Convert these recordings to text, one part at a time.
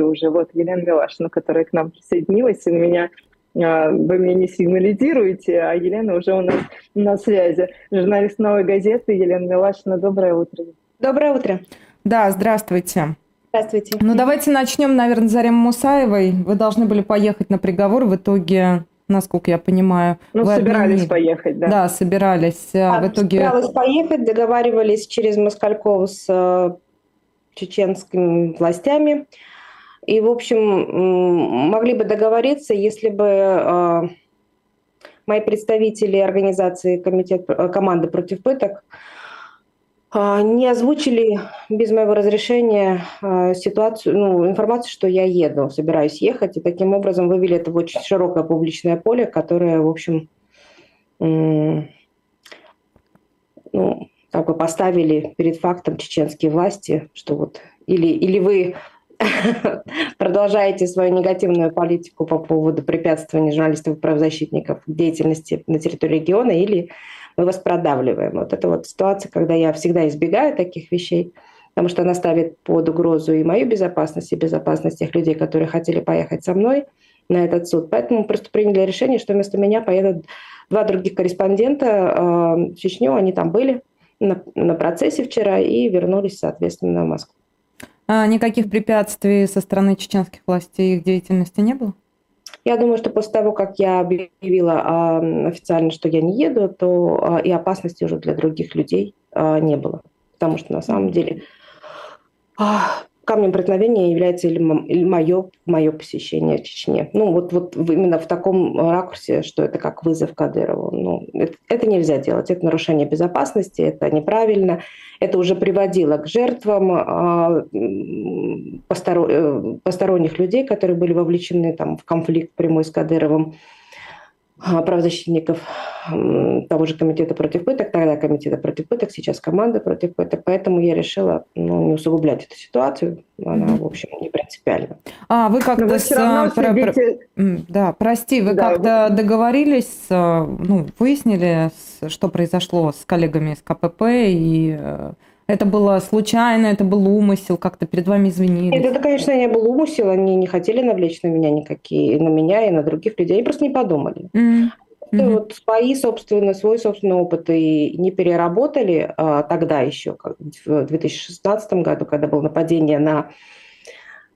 уже. Вот Елена Милашина, которая к нам присоединилась, и у меня а, вы мне не сигнализируете, а Елена уже у нас на связи. Журналист «Новой газеты» Елена Милашина. Доброе утро. Доброе утро. Да, здравствуйте. Здравствуйте. Ну, давайте начнем, наверное, с Заремы Мусаевой. Вы должны были поехать на приговор. В итоге, насколько я понимаю... Ну, вы собирались отменили. поехать, да. Да, собирались. А, в итоге... Собиралась поехать, договаривались через Москалькова с э, чеченскими властями. И, в общем, могли бы договориться, если бы э, мои представители организации комитет, э, команды против пыток а, не озвучили без моего разрешения а, ситуацию, ну, информацию, что я еду, собираюсь ехать, и таким образом вывели это в очень широкое публичное поле, которое, в общем, ну, как бы поставили перед фактом чеченские власти, что вот или, или вы продолжаете свою негативную политику по поводу препятствования журналистов и правозащитников деятельности на территории региона, или мы вас продавливаем. Вот это вот ситуация, когда я всегда избегаю таких вещей, потому что она ставит под угрозу и мою безопасность, и безопасность тех людей, которые хотели поехать со мной на этот суд. Поэтому мы просто приняли решение, что вместо меня поедут два других корреспондента э, в Чечню. Они там были на, на процессе вчера и вернулись, соответственно, в Москву. А никаких препятствий со стороны чеченских властей их деятельности не было? Я думаю, что после того, как я объявила а, официально, что я не еду, то а, и опасности уже для других людей а, не было. Потому что на самом деле камнем преткновения является или мое, мое посещение Чечне. Ну, вот, вот именно в таком ракурсе, что это как вызов Кадырову. Ну, это, это нельзя делать. Это нарушение безопасности, это неправильно. Это уже приводило к жертвам а, постор, э, посторонних людей, которые были вовлечены там, в конфликт прямой с Кадыровым. А, правозащитников того же комитета против пыток, тогда комитета против пыток, сейчас команда против пыток. Поэтому я решила ну, не усугублять эту ситуацию. Она, в общем, не принципиальна. А, вы как-то... С... Про... Следите... Да, прости, вы да, как-то вы... договорились, ну, выяснили, что произошло с коллегами из КПП и э, это было случайно, это был умысел, как-то перед вами извинились? Нет, это, конечно, не был умысел, они не хотели навлечь на меня никакие, на меня и на других людей, они просто не подумали. Mm-hmm. Mm-hmm. Вот свои собственные, свой собственный опыт и не переработали а, тогда еще, как в 2016 году, когда было нападение на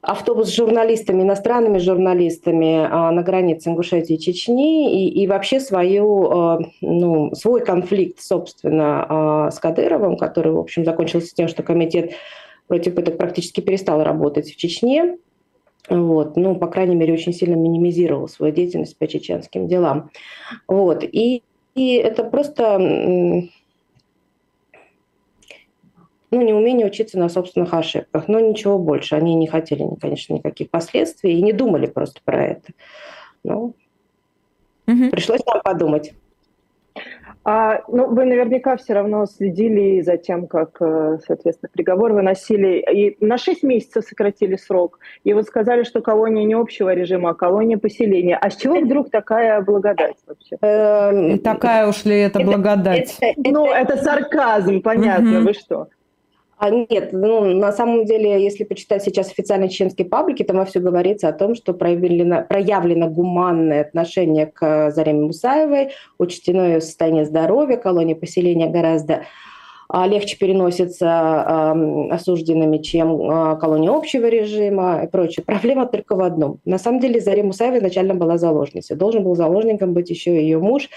автобус с журналистами, иностранными журналистами а, на границе Ингушетии и Чечни, и, и вообще свою, а, ну, свой конфликт, собственно, а, с Кадыровым, который, в общем, закончился тем, что комитет против пыток практически перестал работать в Чечне. Вот, ну, по крайней мере, очень сильно минимизировал свою деятельность по чеченским делам. Вот, и, и это просто ну, неумение учиться на собственных ошибках, но ничего больше. Они не хотели, конечно, никаких последствий и не думали просто про это. Ну, угу. пришлось нам подумать. А, ну, вы наверняка все равно следили за тем, как, э, соответственно, приговор выносили. И на 6 месяцев сократили срок. И вот сказали, что колония не общего режима, а колония поселения. А с чего вдруг такая благодать вообще? Эм, такая уж ли это благодать? Ну, это сарказм, понятно, вы что? А нет, ну, на самом деле, если почитать сейчас официальные чеченские паблики, там все говорится о том, что проявлено, проявлено гуманное отношение к Зареме Мусаевой, учтено ее состояние здоровья, колония поселения гораздо а, легче переносится э, осужденными, чем э, колония общего режима и прочее. Проблема только в одном. На самом деле Заре Мусаева изначально была заложницей. Должен был заложником быть еще ее муж,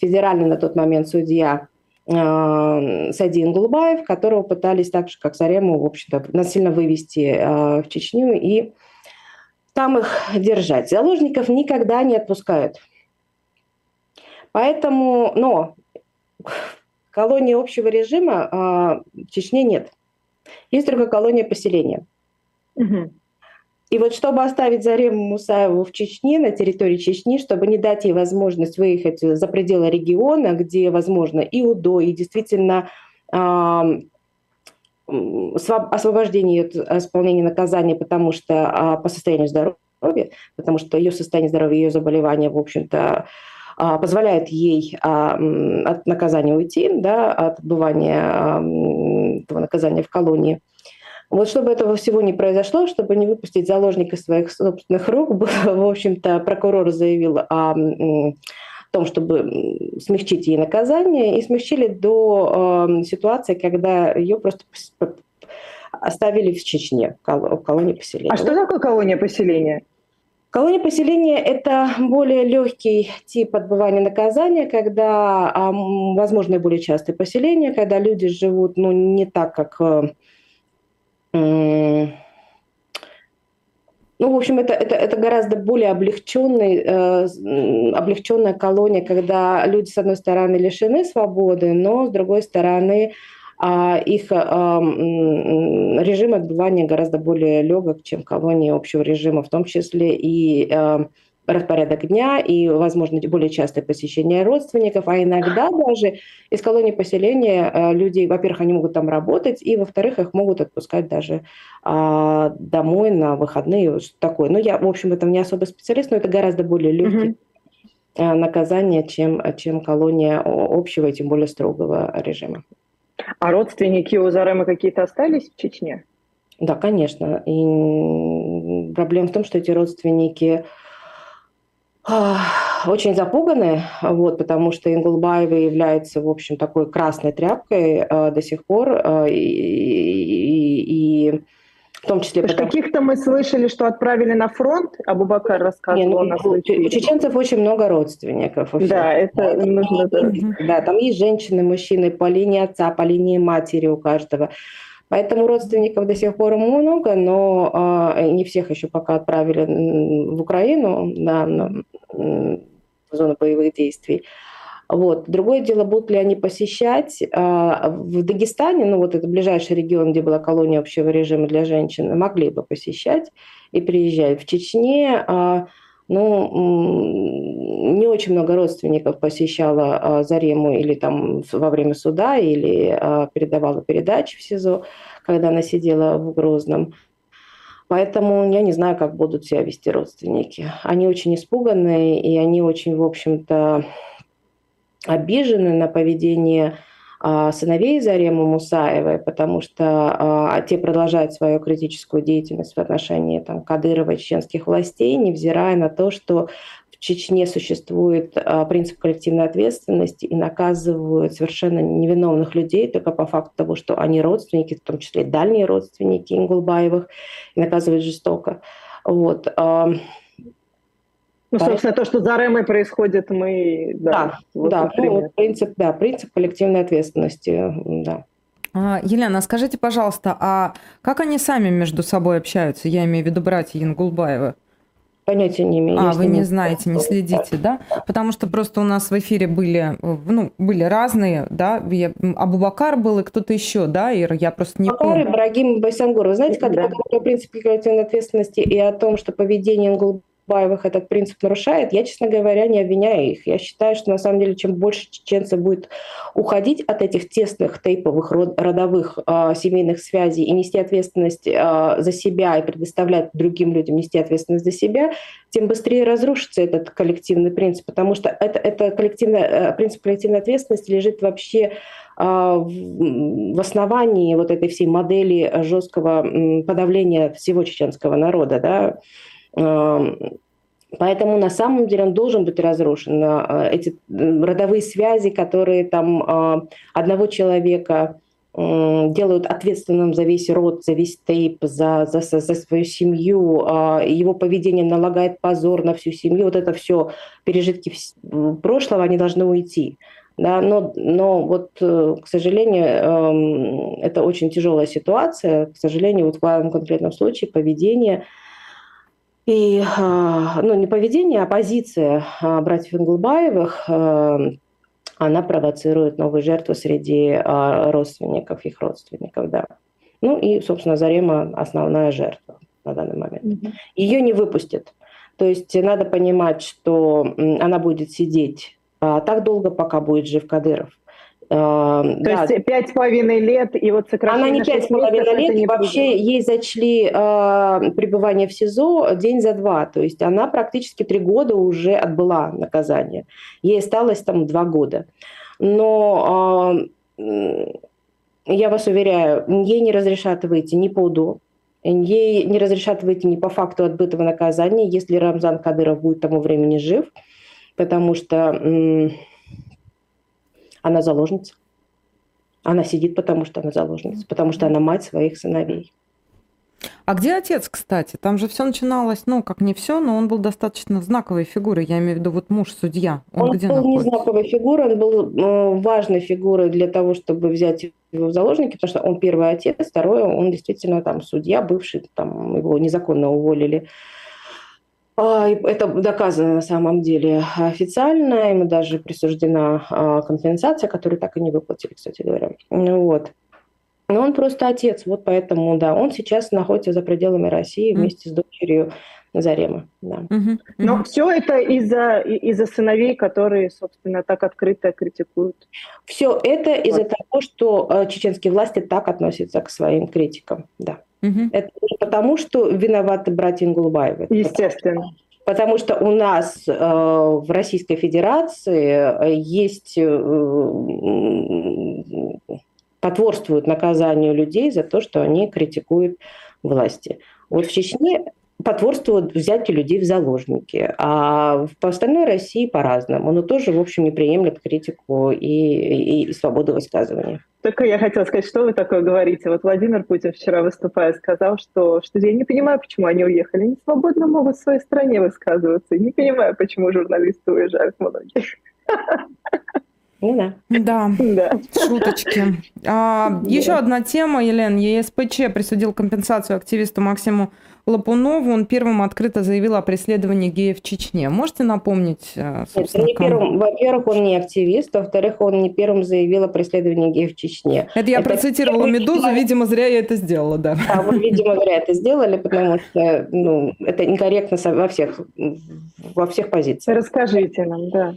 федеральный на тот момент судья Э, Садин Голубаев, которого пытались так же, как Зарему, в общем-то, насильно вывести э, в Чечню и там их держать. Заложников никогда не отпускают. Поэтому, но колонии общего режима э, в Чечне нет. Есть только колония поселения. Угу. И вот чтобы оставить Зарему Мусаеву в Чечне, на территории Чечни, чтобы не дать ей возможность выехать за пределы региона, где, возможно, и УДО, и действительно э, освобождение от исполнения наказания, потому что а, по состоянию здоровья, потому что ее состояние здоровья, ее заболевания, в общем-то, а, позволяет ей а, от наказания уйти, да, от отбывания этого наказания в колонии. Вот чтобы этого всего не произошло, чтобы не выпустить заложника своих собственных рук, в общем-то, прокурор заявил о том, чтобы смягчить ей наказание, и смягчили до э, ситуации, когда ее просто оставили в Чечне, в колонии поселения. А что такое колония поселения? Колония поселения – это более легкий тип отбывания наказания, когда возможно более частые поселения, когда люди живут ну, не так, как э, ну, в общем, это, это, это гораздо более облегченный, э, облегченная колония, когда люди, с одной стороны, лишены свободы, но, с другой стороны, э, их э, режим отбывания гораздо более легок, чем колонии общего режима, в том числе и э, распорядок дня и, возможно, более частое посещение родственников, а иногда даже из колонии поселения э, люди, во-первых, они могут там работать, и, во-вторых, их могут отпускать даже а, домой на выходные, что такое. Ну, я, в общем, в этом не особо специалист, но это гораздо более легкий mm-hmm. наказание, чем, чем колония общего и тем более строгого режима. А родственники у Заремы какие-то остались в Чечне? Да, конечно. И проблема в том, что эти родственники очень запуганы, вот, потому что Ингулбаева является, в общем, такой красной тряпкой э, до сих пор. Э, и, и, и в том числе... Потому... Каких-то мы слышали, что отправили на фронт, Абубакар рассказывал Не, ну, У чеченцев очень много родственников. Да, это да, нужно... Да, там есть женщины, мужчины по линии отца, по линии матери у каждого. Поэтому родственников до сих пор много, но э, не всех еще пока отправили в Украину на, на зону боевых действий. Вот. Другое дело, будут ли они посещать. Э, в Дагестане, ну вот это ближайший регион, где была колония общего режима для женщин, могли бы посещать и приезжать. В Чечне э, ну, не очень много родственников посещала а, Зарему или там во время суда, или а, передавала передачи в СИЗО, когда она сидела в Грозном. Поэтому я не знаю, как будут себя вести родственники. Они очень испуганные, и они очень, в общем-то, обижены на поведение сыновей Заремы Мусаевой, потому что а, те продолжают свою критическую деятельность в отношении там, Кадырова и чеченских властей, невзирая на то, что в Чечне существует а, принцип коллективной ответственности и наказывают совершенно невиновных людей только по факту того, что они родственники, в том числе дальние родственники Ингулбаевых, и наказывают жестоко. Вот. Ну, собственно, то, что за РЭМой происходит, мы... Да, да, вот да ну, принцип, да, принцип коллективной ответственности, да. А, Елена, скажите, пожалуйста, а как они сами между собой общаются? Я имею в виду братья Янгулбаева. Понятия не имею. А, вы не знаете, не следите, да? Потому что просто у нас в эфире были, ну, были разные, да, я, Абубакар был и кто-то еще, да, Ира, я просто не Абубакар, помню. Ибрагим Байсангур. Вы знаете, когда да. о принципе коллективной ответственности и о том, что поведение Ингулбаева Баевых этот принцип нарушает, я, честно говоря, не обвиняю их. Я считаю, что на самом деле, чем больше чеченцев будет уходить от этих тесных тейповых родовых э, семейных связей и нести ответственность э, за себя и предоставлять другим людям нести ответственность за себя, тем быстрее разрушится этот коллективный принцип, потому что это, это коллективный, э, принцип коллективной ответственности лежит вообще в основании вот этой всей модели жесткого подавления всего чеченского народа. Да? Поэтому на самом деле он должен быть разрушен. А, эти родовые связи, которые там а, одного человека делают ответственным за весь род, за весь тейп, за, за, за свою семью, а, его поведение налагает позор на всю семью, вот это все пережитки прошлого, они должны уйти. Да, но, но вот, э, к сожалению, это очень тяжелая ситуация. К сожалению, вот в этом конкретном случае поведение – и, а, ну, не поведение, а позиция а, братьев Инглбаевых, а, она провоцирует новые жертвы среди родственников, их родственников, да. Ну и, собственно, Зарема основная жертва на данный момент. Mm-hmm. Ее не выпустят. То есть надо понимать, что она будет сидеть так долго, пока будет жив Кадыров. То да. есть пять с половиной лет, и вот сокращение Она не пять с половиной лет, не вообще будет. ей зачли э, пребывание в СИЗО день за два, то есть она практически три года уже отбыла наказание. Ей осталось там два года. Но э, я вас уверяю, ей не разрешат выйти ни по УДО, ей не разрешат выйти ни по факту отбытого наказания, если Рамзан Кадыров будет тому времени жив, потому что м- она заложница. Она сидит, потому что она заложница, потому что она мать своих сыновей. А где отец, кстати? Там же все начиналось, ну, как не все, но он был достаточно знаковой фигурой. Я имею в виду вот муж судья. Он, он где был находится? не знаковой фигурой, он был э, важной фигурой для того, чтобы взять его в заложники, потому что он первый отец, второй, он действительно там судья, бывший, там его незаконно уволили. А, это доказано на самом деле официально, ему даже присуждена а, компенсация, которую так и не выплатили, кстати говоря. Вот. Но он просто отец, вот поэтому, да, он сейчас находится за пределами России вместе с дочерью Зарема. Да. Угу. Но все это из-за из сыновей, которые, собственно, так открыто критикуют. Все это вот. из-за того, что э, чеченские власти так относятся к своим критикам, да. Угу. Это потому, что виноваты братья Ингулбаевы. Естественно. Потому, потому что у нас э, в Российской Федерации э, есть э, потворствуют наказанию людей за то, что они критикуют власти. Вот в Чечне потворствуют взятию людей в заложники. А по остальной России по-разному. Но тоже, в общем, не приемлет критику и, и, и свободу высказывания. Только я хотела сказать, что вы такое говорите. Вот Владимир Путин вчера выступая сказал, что, что я не понимаю, почему они уехали. Они свободно могут в своей стране высказываться. Не понимаю, почему журналисты уезжают многие. Ну да. Да, да. шуточки. А, да. Еще одна тема, Елен. ЕСПЧ присудил компенсацию активисту Максиму Лапунову. Он первым открыто заявил о преследовании геев в Чечне. Можете напомнить, э, собственно, Нет, не первым. Во-первых, он не активист. Во-вторых, он не первым заявил о преследовании геев в Чечне. Это я это процитировала «Медузу». Человек... Видимо, зря я это сделала, да. А вы, видимо, зря это сделали, потому что ну, это некорректно во всех, во всех позициях. Расскажите нам, да.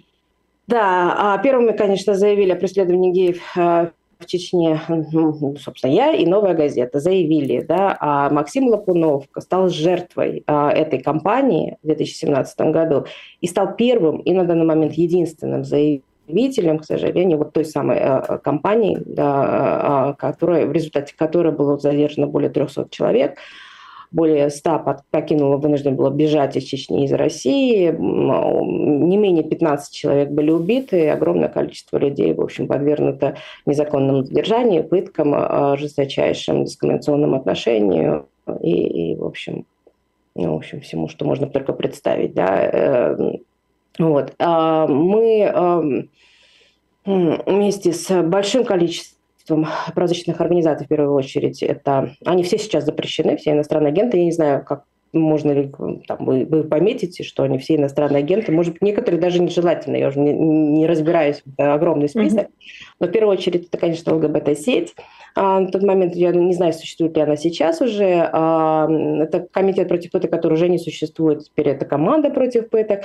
Да, а первыми, конечно, заявили о преследовании геев э, в Чечне, ну, собственно, я и «Новая газета» заявили, да, а Максим Лапунов стал жертвой а, этой кампании в 2017 году и стал первым и на данный момент единственным заявителем, к сожалению, вот той самой а, кампании, да, а, которая, в результате которой было задержано более 300 человек, более 100 покинуло, вынуждено было бежать из Чечни, из России. Не менее 15 человек были убиты, огромное количество людей, в общем, подвергнуто незаконному задержанию, пыткам, а, жесточайшим дискриминационным отношению и, и в общем, ну, в общем, всему, что можно только представить. Да. Э, вот. А мы вместе с большим количеством количеством праздничных организаций в первую очередь. Это, они все сейчас запрещены, все иностранные агенты. Я не знаю, как можно ли там, вы, вы пометите, что они все иностранные агенты. Может быть, некоторые даже нежелательно, я уже не, не разбираюсь, это огромный список. Mm-hmm. Но в первую очередь это, конечно, ЛГБТ-сеть. А, на тот момент я не знаю, существует ли она сейчас уже. А, это комитет против пыток, который уже не существует. Теперь это команда против пыток.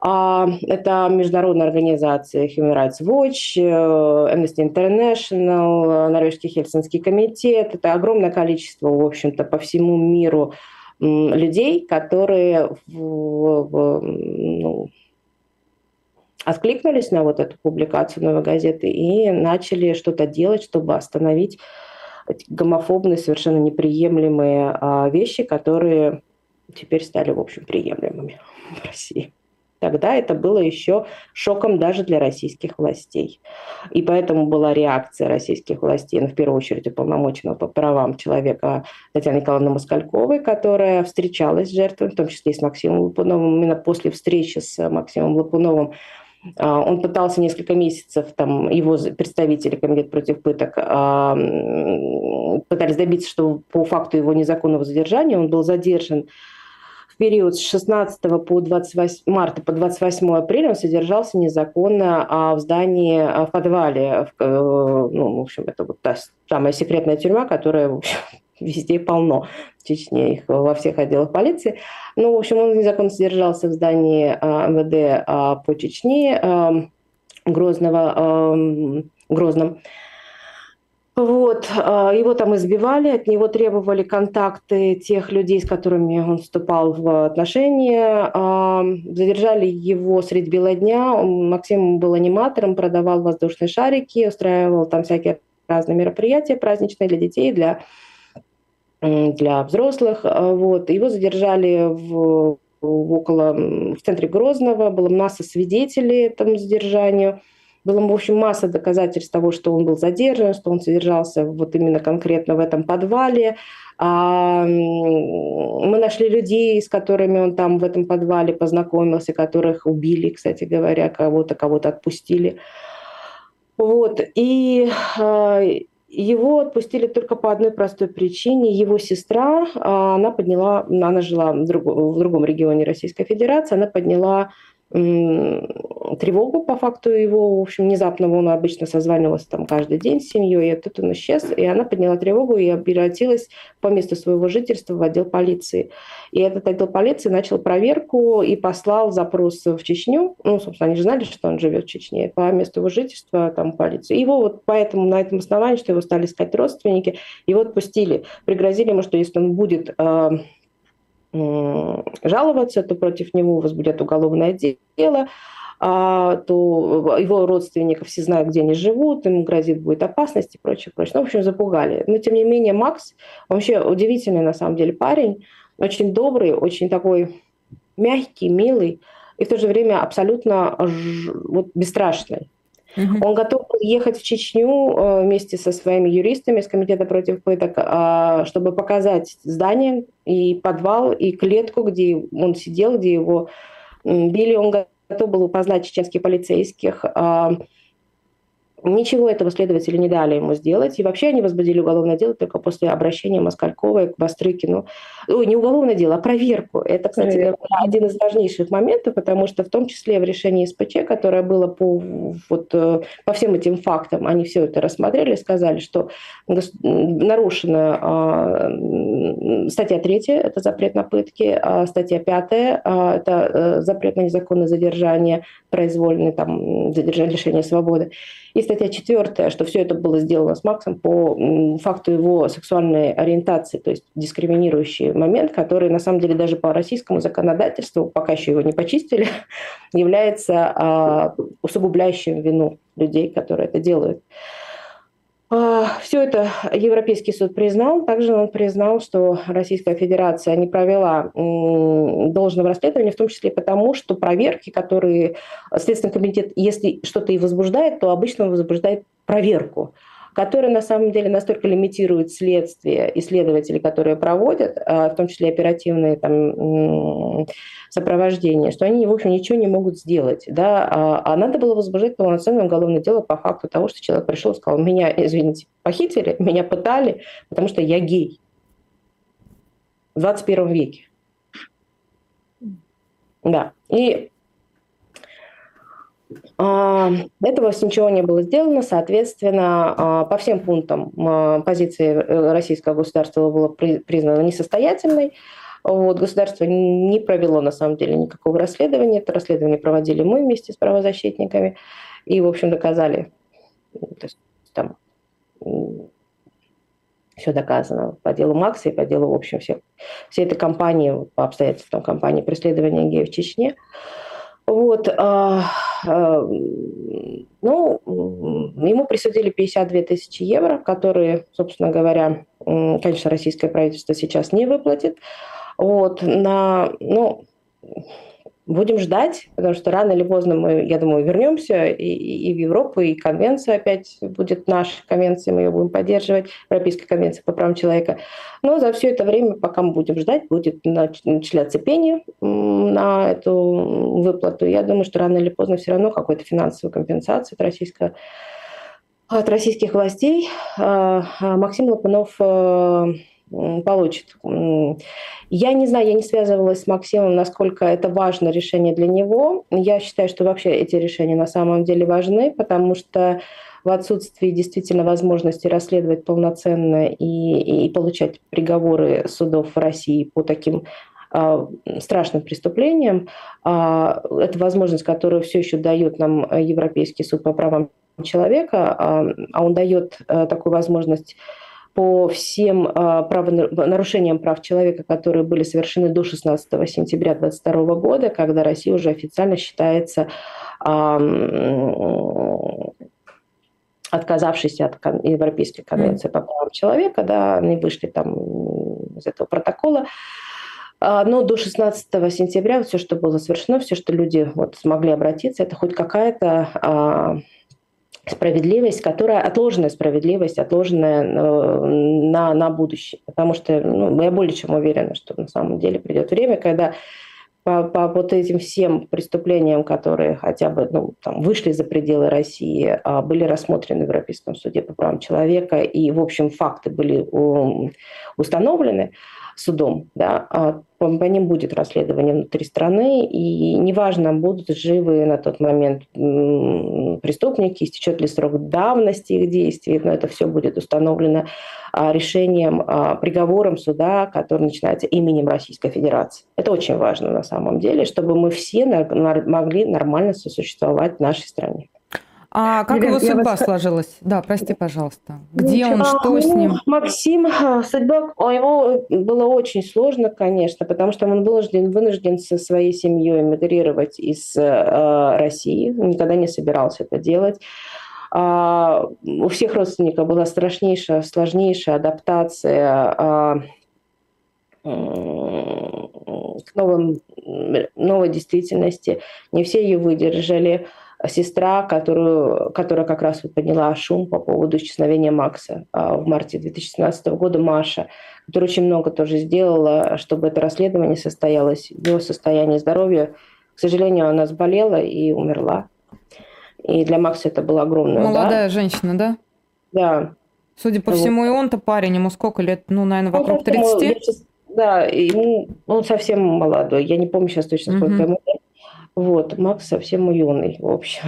А, это международные организации Human Rights Watch, э, Amnesty International, Норвежский Хельсинский комитет. Это огромное количество, в общем-то, по всему миру людей, которые в, в, ну, откликнулись на вот эту публикацию «Новой газеты» и начали что-то делать, чтобы остановить гомофобные, совершенно неприемлемые а, вещи, которые теперь стали, в общем, приемлемыми в России. Тогда это было еще шоком даже для российских властей. И поэтому была реакция российских властей, ну, в первую очередь уполномоченного по правам человека Татьяны Николаевны Москальковой, которая встречалась с жертвами, в том числе и с Максимом Лапуновым. Именно после встречи с Максимом Лапуновым а, он пытался несколько месяцев, там, его представители Комитета против пыток а, пытались добиться, что по факту его незаконного задержания он был задержан период с 16 по 28 марта по 28 апреля он содержался незаконно а, в здании, а, в подвале. В, э, ну, в общем, это вот та самая секретная тюрьма, которая в общем, везде полно в Чечне, их во всех отделах полиции. Ну, в общем, он незаконно содержался в здании а, МВД по Чечне Грозного, Грозном. Вот, а, его там избивали, от него требовали контакты тех людей, с которыми он вступал в отношения. А, задержали его средь бела дня. Максим был аниматором, продавал воздушные шарики, устраивал там всякие разные мероприятия праздничные для детей, для, для взрослых. Вот. Его задержали в, около, в центре Грозного, была масса свидетелей этому задержанию. Было, в общем, масса доказательств того, что он был задержан, что он содержался вот именно конкретно в этом подвале. А, мы нашли людей, с которыми он там в этом подвале познакомился, которых убили, кстати говоря, кого-то, кого-то отпустили. Вот. И а, его отпустили только по одной простой причине. Его сестра, а, она подняла, она жила в другом, в другом регионе Российской Федерации, она подняла тревогу по факту его, в общем, внезапного. Он обычно созванивался там каждый день с семьей, и тут он исчез, и она подняла тревогу и обратилась по месту своего жительства в отдел полиции. И этот отдел полиции начал проверку и послал запрос в Чечню. Ну, собственно, они же знали, что он живет в Чечне, по месту его жительства там полиции. Его вот поэтому на этом основании, что его стали искать родственники, его отпустили. Пригрозили ему, что если он будет э, жаловаться, то против него возбудят уголовное дело, а, то его родственников все знают, где они живут, ему грозит будет опасность и прочее, прочее. Ну, в общем, запугали. Но, тем не менее, Макс, вообще удивительный, на самом деле, парень, очень добрый, очень такой мягкий, милый, и в то же время абсолютно вот, бесстрашный. Угу. Он готов ехать в Чечню э, вместе со своими юристами из Комитета против пыток, а, чтобы показать здание и подвал, и клетку, где он сидел, где его били. Он готов был познать чеченских полицейских, а, Ничего этого следователи не дали ему сделать. И вообще они возбудили уголовное дело только после обращения Москальковой к Бастрыкину. Ой, не уголовное дело, а проверку. Это, кстати, Проверка. один из важнейших моментов, потому что в том числе в решении СПЧ, которое было по, вот, э, по всем этим фактам, они все это рассмотрели, сказали, что нарушена э, статья 3, это запрет на пытки, а статья 5, э, это э, запрет на незаконное задержание, произвольное там, задержание лишения свободы. И статья четвертая, что все это было сделано с Максом по факту его сексуальной ориентации, то есть дискриминирующий момент, который на самом деле даже по российскому законодательству, пока еще его не почистили, является а, усугубляющим вину людей, которые это делают. А, Все это Европейский суд признал. Также он признал, что Российская Федерация не провела должного расследования, в том числе потому, что проверки, которые Следственный комитет, если что-то и возбуждает, то обычно возбуждает проверку которые на самом деле настолько лимитируют следствие исследователи, которые проводят, а, в том числе оперативные там, сопровождения, что они, в общем, ничего не могут сделать. Да? А, а надо было возбуждать полноценное уголовное дело по факту того, что человек пришел и сказал, меня, извините, похитили, меня пытали, потому что я гей. В 21 веке. Да. И этого ничего не было сделано, соответственно, а, по всем пунктам а, позиции э, российского государства была признана несостоятельной. Вот, государство не провело на самом деле никакого расследования. Это расследование проводили мы вместе с правозащитниками и, в общем, доказали. То есть, там, все доказано по делу Макса и по делу, в общем, всех, всей этой кампании, по обстоятельствам кампании преследования геев в Чечне. Вот, а, а, ну, ему присудили 52 тысячи евро, которые, собственно говоря, конечно, российское правительство сейчас не выплатит. Вот, на, ну, Будем ждать, потому что рано или поздно мы, я думаю, вернемся и, и в Европу, и конвенция опять будет наша конвенция, мы ее будем поддерживать, Европейская конвенция по правам человека. Но за все это время, пока мы будем ждать, будет начисляться пение на эту выплату. Я думаю, что рано или поздно все равно какой-то финансовую компенсацию от российского от российских властей. А, а Максим Лопунов э, получит. Я не знаю, я не связывалась с Максимом, насколько это важно решение для него. Я считаю, что вообще эти решения на самом деле важны, потому что в отсутствии действительно возможности расследовать полноценно и, и получать приговоры судов в России по таким э, страшным преступлениям, э, это возможность, которую все еще дает нам Европейский суд по правам человека, э, а он дает э, такую возможность по всем а, нарушениям прав человека, которые были совершены до 16 сентября 2022 года, когда Россия уже официально считается отказавшись от Европейской конвенции по правам человека, да, они вышли там из этого протокола. А, но до 16 сентября все, что было совершено, все, что люди вот смогли обратиться, это хоть какая-то а, справедливость, которая отложенная справедливость, отложенная э, на, на будущее. Потому что ну, я более чем уверена, что на самом деле придет время, когда по, по вот этим всем преступлениям, которые хотя бы ну, там, вышли за пределы России, а были рассмотрены в Европейском суде по правам человека, и, в общем, факты были установлены, судом, да, а по, ним будет расследование внутри страны, и неважно, будут живы на тот момент преступники, истечет ли срок давности их действий, но это все будет установлено а, решением, а, приговором суда, который начинается именем Российской Федерации. Это очень важно на самом деле, чтобы мы все могли нормально сосуществовать в нашей стране. А как Елена, его судьба вас... сложилась? Да, прости, пожалуйста. Где Ничего. он, что ну, с ним? Максим, а, судьба у него было очень сложно, конечно, потому что он вынужден, вынужден со своей семьей эмигрировать из э, России. никогда не собирался это делать. А, у всех родственников была страшнейшая, сложнейшая адаптация а, к новым, новой действительности. Не все ее выдержали сестра, которую, которая как раз вот подняла шум по поводу исчезновения Макса а, в марте 2017 года, Маша, которая очень много тоже сделала, чтобы это расследование состоялось. Его состояние здоровья, к сожалению, она заболела и умерла. И для Макса это было огромное. Молодая удар. женщина, да? Да. Судя по вот. всему, и он-то парень, ему сколько лет? Ну, наверное, вокруг 30? Да, ему, он совсем молодой. Я не помню сейчас точно, сколько угу. ему лет. Вот, Макс совсем юный, в общем.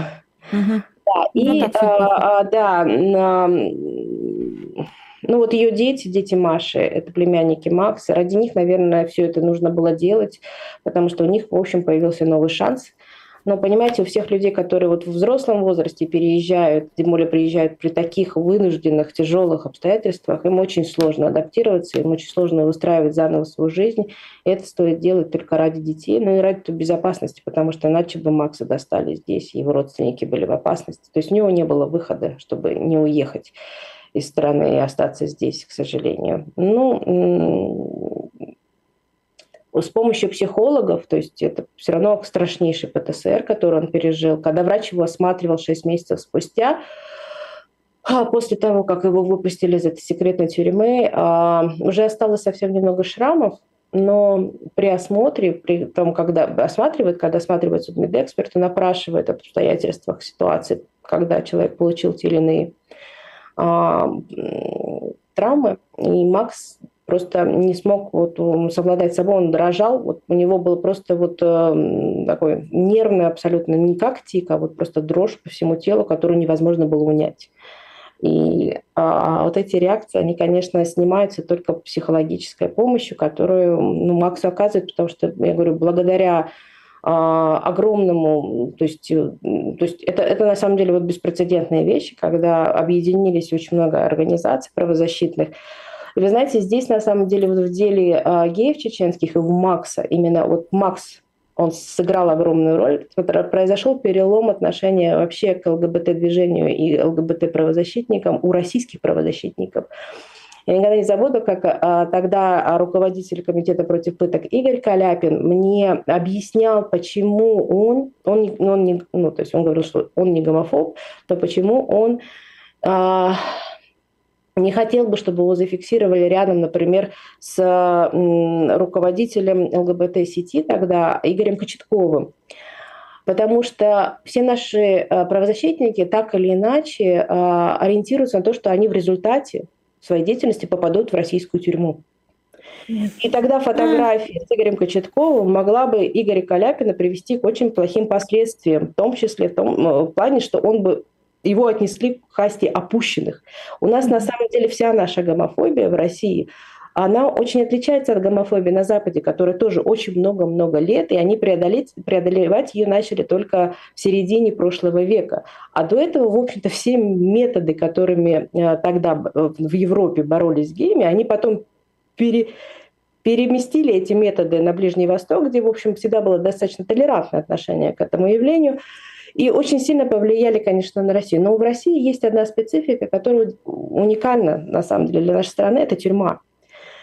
Угу. Да, и ну, а, а, да, на, ну вот ее дети, дети Маши, это племянники Макса. Ради них, наверное, все это нужно было делать, потому что у них, в общем, появился новый шанс – но, понимаете, у всех людей, которые вот в взрослом возрасте переезжают, тем более приезжают при таких вынужденных, тяжелых обстоятельствах, им очень сложно адаптироваться, им очень сложно выстраивать заново свою жизнь. И это стоит делать только ради детей, ну и ради безопасности, потому что иначе бы Макса достали здесь, его родственники были в опасности. То есть у него не было выхода, чтобы не уехать из страны и остаться здесь, к сожалению. Ну, с помощью психологов, то есть это все равно страшнейший ПТСР, который он пережил, когда врач его осматривал 6 месяцев спустя, а после того, как его выпустили из этой секретной тюрьмы, а, уже осталось совсем немного шрамов, но при осмотре, при том, когда осматривает, когда осматривает судмедэксперт, он опрашивает об обстоятельствах ситуации, когда человек получил те или иные а, травмы, и Макс просто не смог вот совладать с собой, он дрожал, вот у него был просто вот э, такой нервный абсолютно, не как тик, а вот просто дрожь по всему телу, которую невозможно было унять. И а, вот эти реакции, они, конечно, снимаются только психологической помощью, которую ну, Максу оказывает, потому что, я говорю, благодаря а, огромному, то есть, э, то есть это, это на самом деле вот беспрецедентные вещи, когда объединились очень много организаций правозащитных, вы знаете, здесь на самом деле вот в деле э, геев чеченских и в Макса, именно вот Макс, он сыграл огромную роль. Произошел перелом отношения вообще к ЛГБТ-движению и ЛГБТ-правозащитникам у российских правозащитников. Я никогда не забуду, как а, тогда руководитель комитета против пыток Игорь Каляпин мне объяснял, почему он, он, он не, ну, то есть он говорил, что он не гомофоб, но почему он а, не хотел бы, чтобы его зафиксировали рядом, например, с руководителем ЛГБТ-сети тогда Игорем Кочетковым. Потому что все наши э, правозащитники так или иначе э, ориентируются на то, что они в результате своей деятельности попадут в российскую тюрьму. И тогда фотография с Игорем Кочетковым могла бы Игоря Каляпина привести к очень плохим последствиям, в том числе в том э, в плане, что он бы его отнесли к касте опущенных. У нас на самом деле вся наша гомофобия в России, она очень отличается от гомофобии на Западе, которая тоже очень много-много лет, и они преодолеть, преодолевать ее начали только в середине прошлого века. А до этого, в общем-то, все методы, которыми э, тогда э, в Европе боролись с геями, они потом пере, переместили эти методы на Ближний Восток, где, в общем, всегда было достаточно толерантное отношение к этому явлению. И очень сильно повлияли, конечно, на Россию. Но в России есть одна специфика, которая уникальна, на самом деле, для нашей страны, это тюрьма.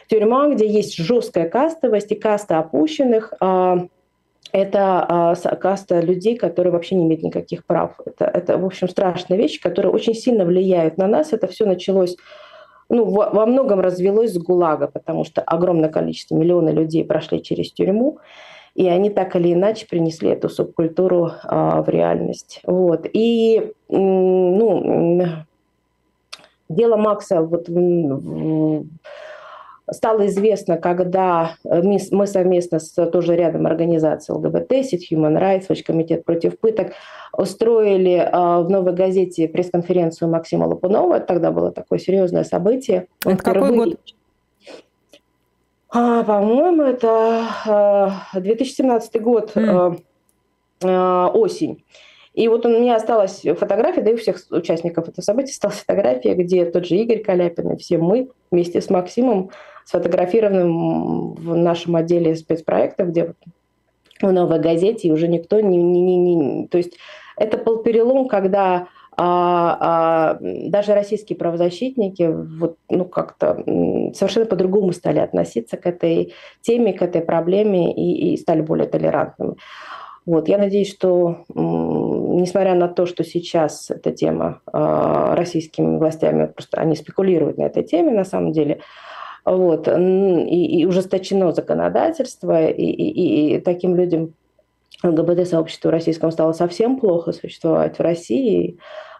Тюрьма, где есть жесткая кастовость и каста опущенных, а, это а, каста людей, которые вообще не имеют никаких прав. Это, это, в общем, страшная вещь, которая очень сильно влияет на нас. Это все началось ну, во, во многом развелось с ГУЛАГа, потому что огромное количество, миллионы людей прошли через тюрьму, и они так или иначе принесли эту субкультуру а, в реальность. Вот. И ну, дело Макса вот, стало известно, когда мы совместно с тоже рядом организацией ЛГБТ, Human Rights, Комитет против пыток, устроили а, в «Новой газете» пресс-конференцию Максима Лопунова. Тогда было такое серьезное событие. Это какой год? А, по-моему, это 2017 а, год, mm. осень. И вот у меня осталась фотография, да и у всех участников этого события осталась фотография, где тот же Игорь Каляпин и все мы вместе с Максимом сфотографированы в нашем отделе спецпроектов, где в новой газете, и уже никто не, не, не, не... То есть это был перелом, когда а, а, даже российские правозащитники вот, ну, как-то совершенно по-другому стали относиться к этой теме, к этой проблеме и, и стали более толерантными. Вот, я надеюсь, что несмотря на то, что сейчас эта тема а, российскими властями, просто они спекулируют на этой теме на самом деле, вот, и, и ужесточено законодательство, и, и, и таким людям ЛГБТ-сообществу российскому стало совсем плохо существовать в России.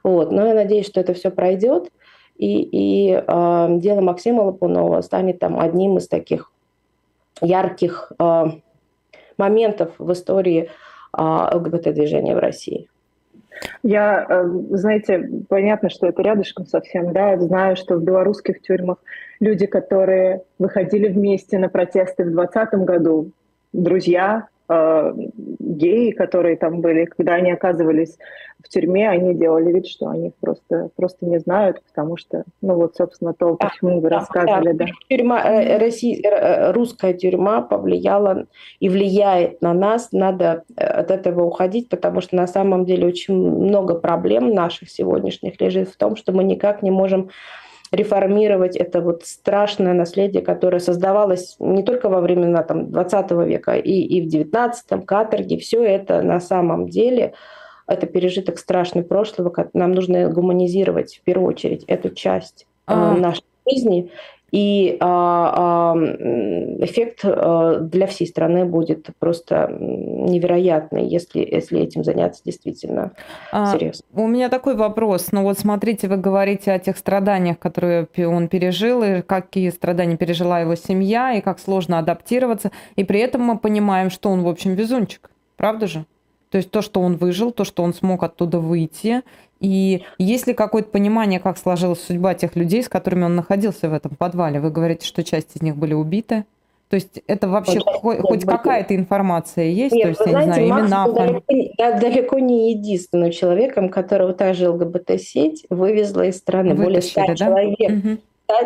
Вот. Но я надеюсь, что это все пройдет, и, и э, дело Максима Лопунова станет там одним из таких ярких э, моментов в истории э, ЛГБТ-движения в России. Я, э, знаете, понятно, что это рядышком совсем, да, знаю, что в белорусских тюрьмах люди, которые выходили вместе на протесты в 2020 году, друзья, э, геи, которые там были, когда они оказывались в тюрьме, они делали вид, что они просто, просто не знают, потому что, ну вот, собственно, то, почему вы рассказывали, да. да. Тюрьма, э, Россия, э, русская тюрьма повлияла и влияет на нас, надо э, от этого уходить, потому что на самом деле очень много проблем наших сегодняшних лежит в том, что мы никак не можем реформировать это вот страшное наследие, которое создавалось не только во времена там, 20 века, и, и в 19-м, каторге, все это на самом деле это пережиток страшного прошлого, нам нужно гуманизировать в первую очередь эту часть а. нашей жизни, и а, эффект а, для всей страны будет просто невероятный, если, если этим заняться действительно а, серьезно. У меня такой вопрос. Ну вот смотрите, вы говорите о тех страданиях, которые он пережил, и какие страдания пережила его семья, и как сложно адаптироваться. И при этом мы понимаем, что он, в общем, везунчик. Правда же? То есть то, что он выжил, то, что он смог оттуда выйти. И есть ли какое-то понимание, как сложилась судьба тех людей, с которыми он находился в этом подвале? Вы говорите, что часть из них были убиты. То есть это вообще хоть, хоть какая-то информация есть? Нет, то есть, вы я знаете, не знаю, имена, далеко, далеко не единственным человеком, которого та же ЛГБТ-сеть вывезла из страны. Более 100 да? человек. Угу.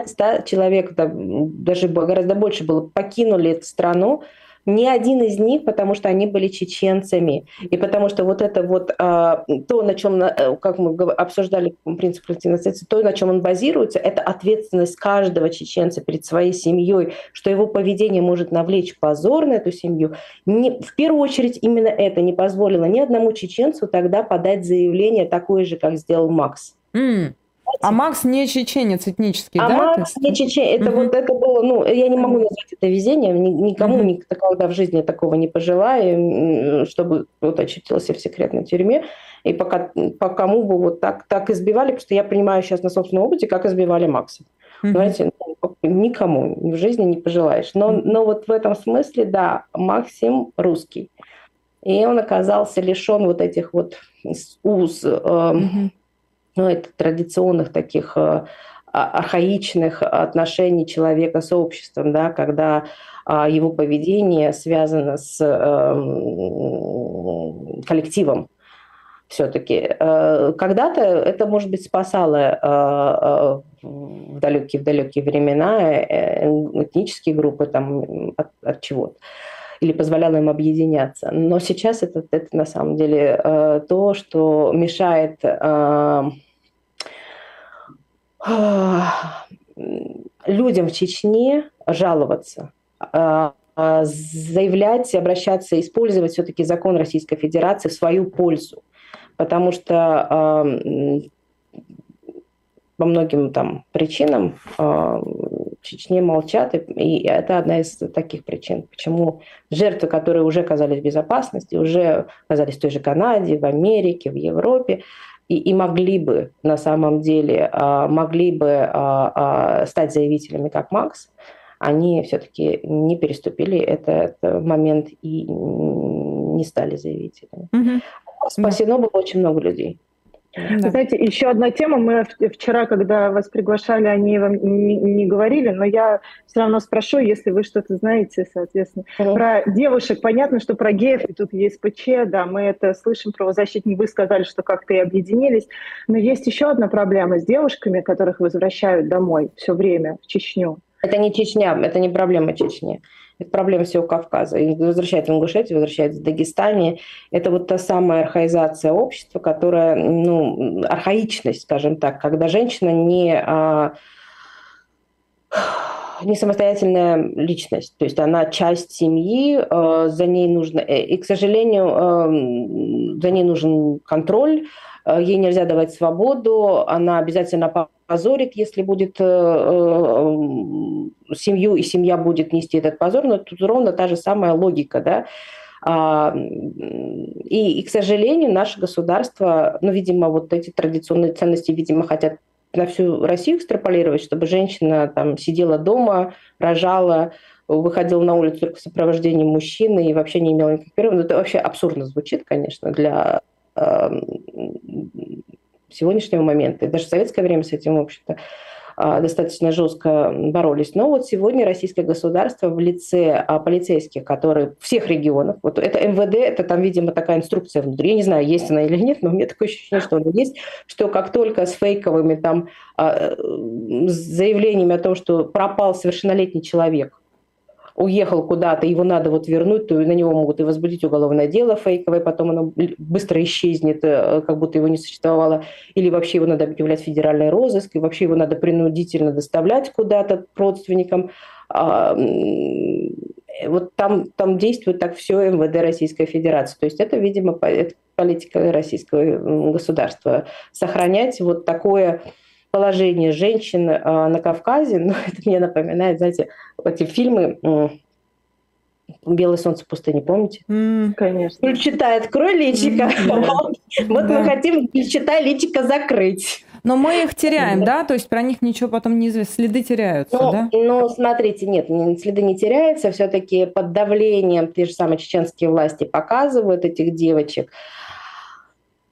100, 100 человек, даже гораздо больше было, покинули эту страну ни один из них, потому что они были чеченцами. И потому что вот это вот а, то, на чем, э, как мы обсуждали принцип коллективной то, на чем он базируется, это ответственность каждого чеченца перед своей семьей, что его поведение может навлечь позор на эту семью. Не, в первую очередь именно это не позволило ни одному чеченцу тогда подать заявление такое же, как сделал Макс. Mm. А Макс не чеченец этнический, а да? А Макс не чеченец. Это угу. вот это было, ну, я не могу назвать это везением, никому угу. никогда в жизни такого не пожелаю, чтобы вот очутился в секретной тюрьме. И пока, по кому бы вот так, так избивали, потому что я принимаю сейчас на собственном опыте, как избивали Макса. Mm-hmm. Знаете, ну, никому в жизни не пожелаешь. Но, но вот в этом смысле, да, Максим русский. И он оказался лишен вот этих вот уз, э, mm-hmm ну, это традиционных таких э, а, архаичных отношений человека с обществом, да, когда а, его поведение связано с эм, коллективом все-таки. Э, когда-то это, может быть, спасало э, в далекие-в далекие времена этнические группы там, от, от чего-то. или позволяло им объединяться. Но сейчас это, это на самом деле то, что мешает людям в Чечне жаловаться, э, заявлять, обращаться, использовать все-таки закон Российской Федерации в свою пользу. Потому что э, по многим там причинам в Чечне молчат, и это одна из таких причин, почему жертвы, которые уже оказались в безопасности, уже оказались в той же Канаде, в Америке, в Европе, и, и могли бы на самом деле э, могли бы э, стать заявителями, как Макс, они все-таки не переступили этот момент и не стали заявителями. Угу. Спасено было очень много людей. Да. Знаете, еще одна тема. Мы вчера, когда вас приглашали, они вам не, не говорили, но я все равно спрошу, если вы что-то знаете, соответственно. Mm-hmm. Про девушек понятно, что про геев, и тут есть ПЧ, да, мы это слышим, правозащитники, вы сказали, что как-то и объединились. Но есть еще одна проблема с девушками, которых возвращают домой все время в Чечню. Это не Чечня, это не проблема Чечни. Это проблема всего Кавказа. И возвращается в Ингушетию, возвращается в Дагестане. Это вот та самая архаизация общества, которая, ну, архаичность, скажем так, когда женщина не, а, не самостоятельная личность. То есть она часть семьи, а, за ней нужно... Э, и, к сожалению, а, за ней нужен контроль, ей нельзя давать свободу, она обязательно позорит, если будет э, э, семью, и семья будет нести этот позор, но тут ровно та же самая логика, да, а, и, и, к сожалению, наше государство, ну, видимо, вот эти традиционные ценности, видимо, хотят на всю Россию экстраполировать, чтобы женщина там сидела дома, рожала, выходила на улицу только в сопровождении мужчины и вообще не имела никаких прав. Ну, это вообще абсурдно звучит, конечно, для э, сегодняшнего момента. И даже в советское время с этим, в общем-то, достаточно жестко боролись. Но вот сегодня российское государство в лице а, полицейских, которые всех регионов, вот это МВД, это там, видимо, такая инструкция внутри, я не знаю, есть она или нет, но у меня такое ощущение, что она есть, что как только с фейковыми там а, заявлениями о том, что пропал совершеннолетний человек, уехал куда-то, его надо вот вернуть, то на него могут и возбудить уголовное дело фейковое, потом оно быстро исчезнет, э, как будто его не существовало, или вообще его надо объявлять в федеральный розыск, и вообще его надо принудительно доставлять куда-то родственникам. А, вот там, там действует так все МВД Российской Федерации. То есть это, видимо, политика российского государства. Сохранять вот такое положение женщин а, на Кавказе, ну, это мне напоминает, знаете, эти фильмы «Белое солнце пустыни», помните? Mm, конечно. Читает «Открой личика». Mm, вот вот да. мы хотим читай личика закрыть. Но мы их теряем, да. да? То есть про них ничего потом не известно. Следы теряются, ну, да? Ну, смотрите, нет, следы не теряются. Все-таки под давлением те же самые чеченские власти показывают этих девочек.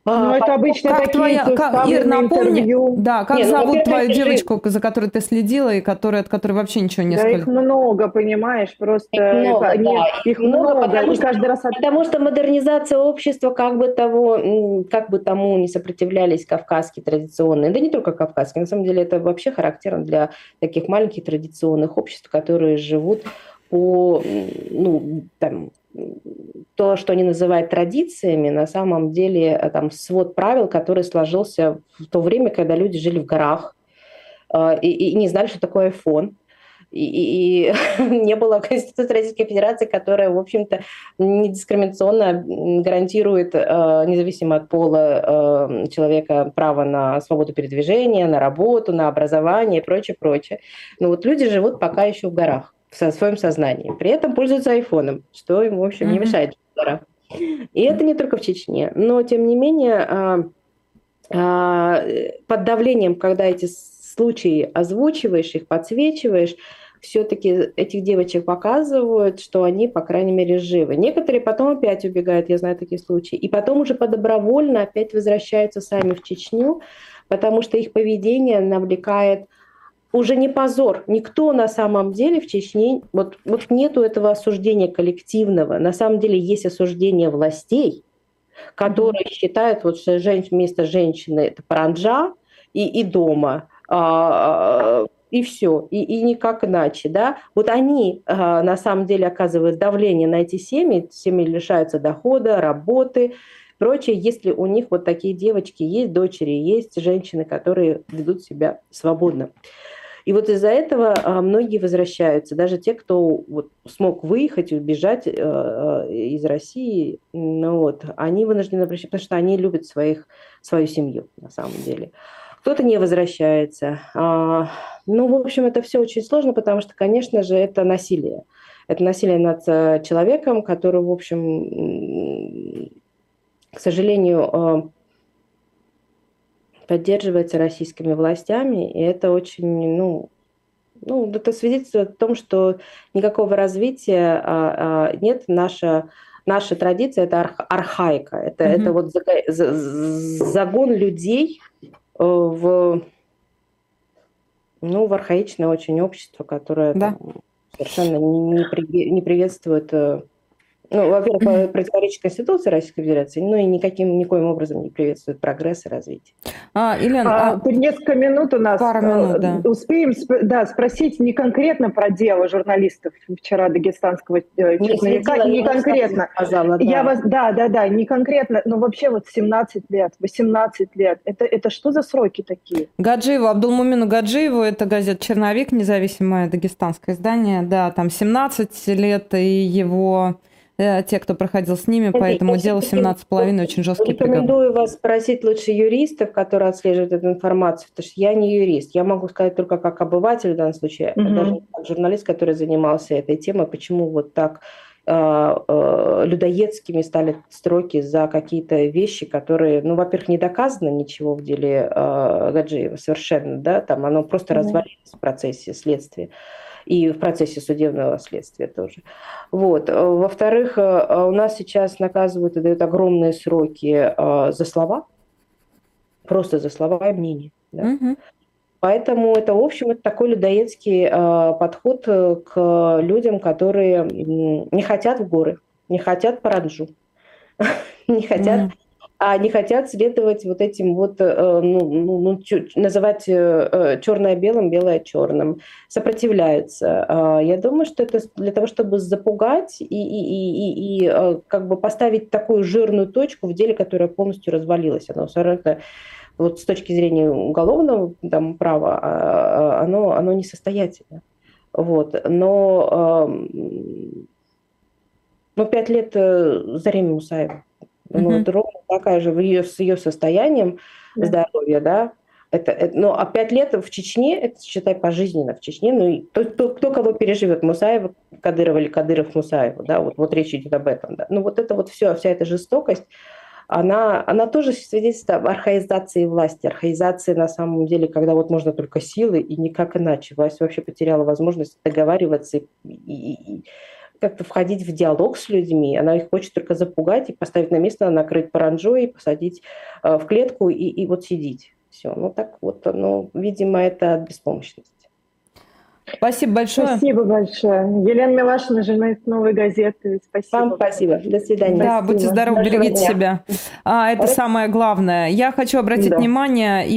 Ну, это обычно как такие твоя, как, Ир, напомни, интервью. да, как не, ну, зовут ну, твою девочку, за которой ты следила и которая, от которой вообще ничего не да сказали? их много, понимаешь, просто их много, они, да, их много, много потому, что, каждый раз... потому что модернизация общества, как бы того, как бы тому не сопротивлялись кавказские традиционные, да не только кавказские, на самом деле это вообще характерно для таких маленьких традиционных обществ, которые живут по, ну, там, то, что они называют традициями, на самом деле э, там свод правил, который сложился в то время, когда люди жили в горах э, и, и не знали, что такое iPhone. И, и, и не было Конституции Российской Федерации, которая, в общем-то, недискриминационно гарантирует, э, независимо от пола э, человека, право на свободу передвижения, на работу, на образование и прочее, прочее. Но вот люди живут пока еще в горах в своем сознании. При этом пользуются айфоном, что им, в общем, mm-hmm. не мешает. И это не только в Чечне. Но, тем не менее, а, а, под давлением, когда эти случаи озвучиваешь, их подсвечиваешь, все-таки этих девочек показывают, что они, по крайней мере, живы. Некоторые потом опять убегают, я знаю такие случаи, и потом уже подобровольно опять возвращаются сами в Чечню, потому что их поведение навлекает уже не позор. Никто на самом деле в Чечне, вот, вот нету этого осуждения коллективного. На самом деле есть осуждение властей, которые mm-hmm. считают, вот, что жен, место женщины – это паранджа и, и дома. А, и все, и, и никак иначе, да. Вот они э, на самом деле оказывают давление на эти семьи, семьи лишаются дохода, работы, прочее, если у них вот такие девочки есть, дочери, есть женщины, которые ведут себя свободно. И вот из-за этого а, многие возвращаются, даже те, кто вот смог выехать убежать э, э, из России, ну вот, они вынуждены обращаться, потому что они любят своих, свою семью на самом деле. Кто-то не возвращается. А, ну, в общем, это все очень сложно, потому что, конечно же, это насилие. Это насилие над э, человеком, который, в общем, к сожалению, поддерживается российскими властями, и это очень, ну, ну, это свидетельствует о том, что никакого развития а, а, нет. Наша, наша традиция – это арх, архаика. Это, mm-hmm. это вот загон людей э, в, ну, в архаичное очень общество, которое да. совершенно не, не приветствует э, ну, во-первых, противоречит Конституции Российской Федерации, ну и никаким, никоим образом не приветствует прогресс и развитие. А, Елена, а, а... несколько минут у нас. Пару минут, э, да. Успеем да, спросить не конкретно про дело журналистов вчера дагестанского э, черновика, не, не конкретно. Сказала, да. Я вас, да, да, да, не конкретно, но вообще вот 17 лет, 18 лет, это, это что за сроки такие? Гаджиеву, Абдулмумину Гаджиеву, это газета «Черновик», независимое дагестанское издание, да, там 17 лет, и его Э, те, кто проходил с ними, по этому делу 17,5 очень жесткий приговор. Рекомендую вас спросить лучше юристов, которые отслеживают эту информацию, потому что я не юрист. Я могу сказать только как обыватель в данном случае, угу. даже как журналист, который занимался этой темой, почему вот так э, э, людоедскими стали строки за какие-то вещи, которые, ну, во-первых, не доказано ничего в деле э, Гаджиева совершенно, да, там оно просто mm развалилось в процессе следствия и в процессе судебного следствия тоже. Вот. Во-вторых, э, у нас сейчас наказывают и дают огромные сроки э, за слова, просто за слова и мнение. Да? Угу. Поэтому это, в общем, это такой людоедский э, подход к людям, которые не хотят в горы, не хотят параджу, не хотят а не хотят следовать вот этим вот, э, ну, ну, ну называть э, э, черное белым, белое черным, сопротивляются. А, я думаю, что это для того, чтобы запугать и, и, и, и как бы поставить такую жирную точку в деле, которая полностью развалилась. Оно абсолютно вот с точки зрения уголовного там, права, а, а, оно, оно несостоятельно. Вот. Но, но пять лет за Ремей Мусаева Mm-hmm. Ну, такая же в ее, с ее состоянием mm-hmm. здоровья, да. Это, это, ну, а пять лет в Чечне, это, считай, пожизненно в Чечне. Ну, и кто, кто, кто кого переживет, Мусаева, Кадыров или Кадыров Мусаева, да, вот, вот речь идет об этом, да. Ну, вот это вот все, вся эта жестокость, она, она тоже свидетельствует об архаизации власти, архаизации на самом деле, когда вот можно только силы и никак иначе. Власть вообще потеряла возможность договариваться и, и, и как-то входить в диалог с людьми. Она их хочет только запугать и поставить на место, накрыть паранджой, посадить э, в клетку и, и вот сидеть. Все. Ну так вот, ну, видимо, это от беспомощности. Спасибо большое. Спасибо большое. Елена Милашина, журналист «Новой газеты». Спасибо. Вам спасибо. До свидания. Да, спасибо. будьте здоровы, берегите дня. себя. А, это самое главное. Я хочу обратить да. внимание